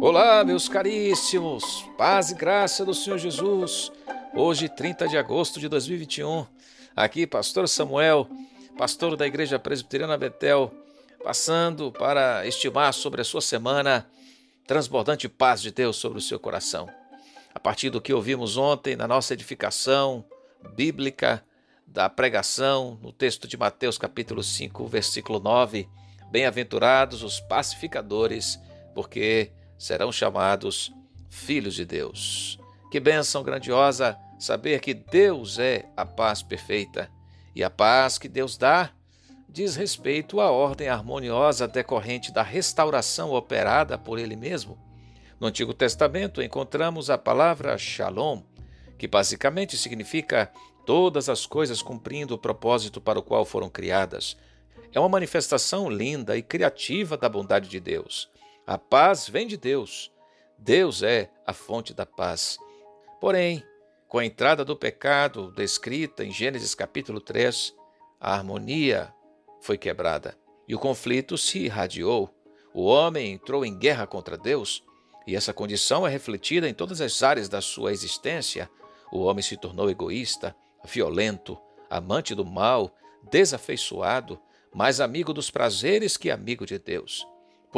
Olá, meus caríssimos, paz e graça do Senhor Jesus. Hoje, 30 de agosto de 2021, aqui, Pastor Samuel, pastor da Igreja Presbiteriana Betel, passando para estimar sobre a sua semana transbordante paz de Deus sobre o seu coração. A partir do que ouvimos ontem na nossa edificação bíblica da pregação, no texto de Mateus, capítulo 5, versículo 9: Bem-aventurados os pacificadores, porque serão chamados filhos de Deus. Que bênção grandiosa saber que Deus é a paz perfeita e a paz que Deus dá diz respeito à ordem harmoniosa decorrente da restauração operada por Ele mesmo. No Antigo Testamento encontramos a palavra shalom, que basicamente significa todas as coisas cumprindo o propósito para o qual foram criadas. É uma manifestação linda e criativa da bondade de Deus. A paz vem de Deus. Deus é a fonte da paz. Porém, com a entrada do pecado descrita em Gênesis capítulo 3, a harmonia foi quebrada e o conflito se irradiou. O homem entrou em guerra contra Deus e essa condição é refletida em todas as áreas da sua existência. O homem se tornou egoísta, violento, amante do mal, desafeiçoado, mais amigo dos prazeres que amigo de Deus.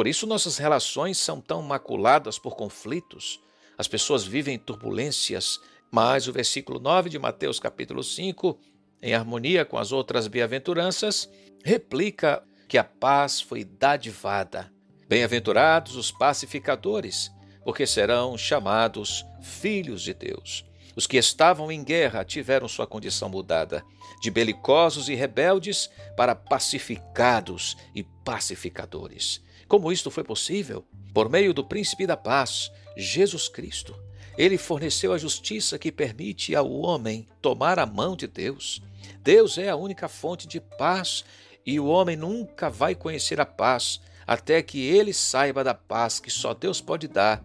Por isso nossas relações são tão maculadas por conflitos. As pessoas vivem turbulências, mas o versículo 9 de Mateus capítulo 5, em harmonia com as outras bem-aventuranças, replica que a paz foi dadivada. Bem-aventurados os pacificadores, porque serão chamados filhos de Deus. Os que estavam em guerra tiveram sua condição mudada, de belicosos e rebeldes para pacificados e pacificadores. Como isto foi possível? Por meio do príncipe da paz, Jesus Cristo. Ele forneceu a justiça que permite ao homem tomar a mão de Deus. Deus é a única fonte de paz e o homem nunca vai conhecer a paz até que ele saiba da paz que só Deus pode dar.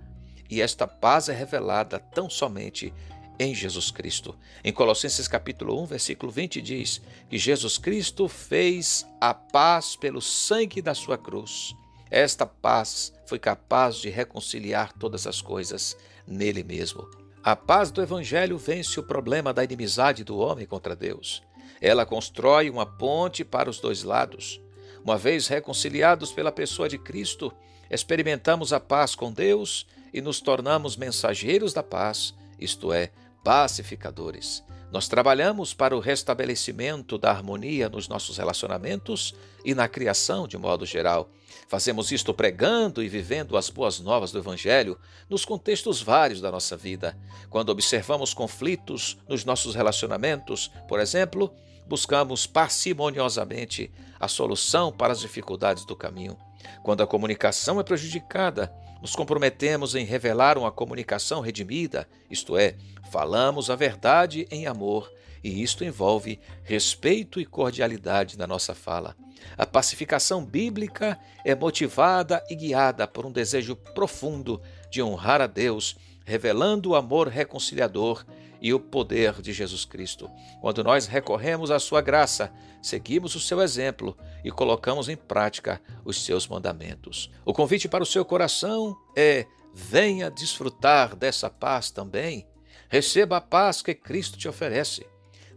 E esta paz é revelada tão somente em Jesus Cristo. Em Colossenses capítulo 1, versículo 20 diz que Jesus Cristo fez a paz pelo sangue da sua cruz. Esta paz foi capaz de reconciliar todas as coisas nele mesmo. A paz do Evangelho vence o problema da inimizade do homem contra Deus. Ela constrói uma ponte para os dois lados. Uma vez reconciliados pela pessoa de Cristo, experimentamos a paz com Deus e nos tornamos mensageiros da paz, isto é, pacificadores. Nós trabalhamos para o restabelecimento da harmonia nos nossos relacionamentos e na criação de modo geral. Fazemos isto pregando e vivendo as boas novas do Evangelho nos contextos vários da nossa vida. Quando observamos conflitos nos nossos relacionamentos, por exemplo, buscamos parcimoniosamente a solução para as dificuldades do caminho. Quando a comunicação é prejudicada, nos comprometemos em revelar uma comunicação redimida, isto é, falamos a verdade em amor, e isto envolve respeito e cordialidade na nossa fala. A pacificação bíblica é motivada e guiada por um desejo profundo de honrar a Deus, revelando o amor reconciliador e o poder de Jesus Cristo. Quando nós recorremos à sua graça, seguimos o seu exemplo e colocamos em prática os seus mandamentos. O convite para o seu coração é: venha desfrutar dessa paz também. Receba a paz que Cristo te oferece.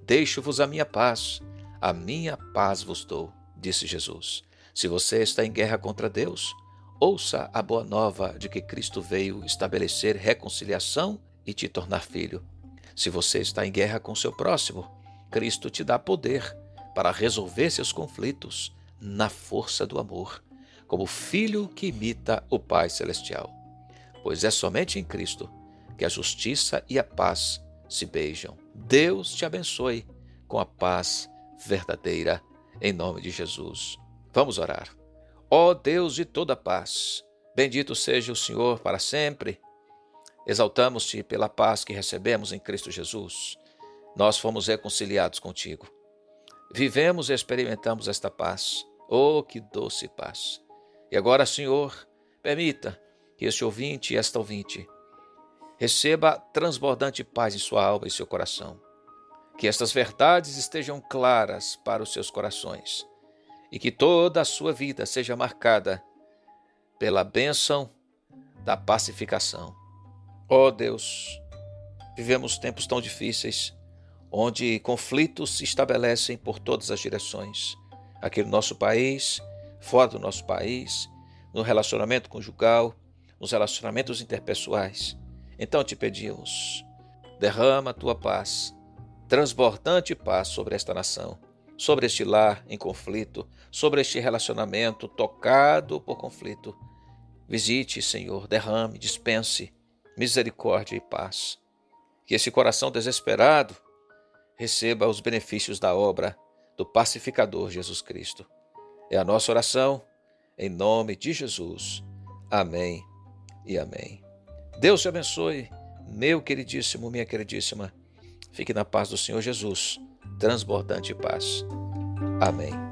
Deixo-vos a minha paz, a minha paz vos dou, disse Jesus. Se você está em guerra contra Deus, ouça a boa nova de que Cristo veio estabelecer reconciliação e te tornar filho. Se você está em guerra com seu próximo, Cristo te dá poder para resolver seus conflitos na força do amor, como filho que imita o Pai Celestial. Pois é somente em Cristo que a justiça e a paz se beijam. Deus te abençoe com a paz verdadeira, em nome de Jesus. Vamos orar. Ó Deus de toda paz, bendito seja o Senhor para sempre Exaltamos-te pela paz que recebemos em Cristo Jesus. Nós fomos reconciliados contigo. Vivemos e experimentamos esta paz. Oh, que doce paz! E agora, Senhor, permita que este ouvinte e esta ouvinte receba transbordante paz em sua alma e seu coração. Que estas verdades estejam claras para os seus corações e que toda a sua vida seja marcada pela bênção da pacificação. Ó oh Deus, vivemos tempos tão difíceis, onde conflitos se estabelecem por todas as direções, aqui no nosso país, fora do nosso país, no relacionamento conjugal, nos relacionamentos interpessoais. Então te pedimos, derrama a tua paz, transbordante paz sobre esta nação, sobre este lar em conflito, sobre este relacionamento tocado por conflito. Visite, Senhor, derrame, dispense misericórdia e paz. Que esse coração desesperado receba os benefícios da obra do pacificador Jesus Cristo. É a nossa oração, em nome de Jesus. Amém e amém. Deus te abençoe, meu queridíssimo, minha queridíssima. Fique na paz do Senhor Jesus, transbordante paz. Amém.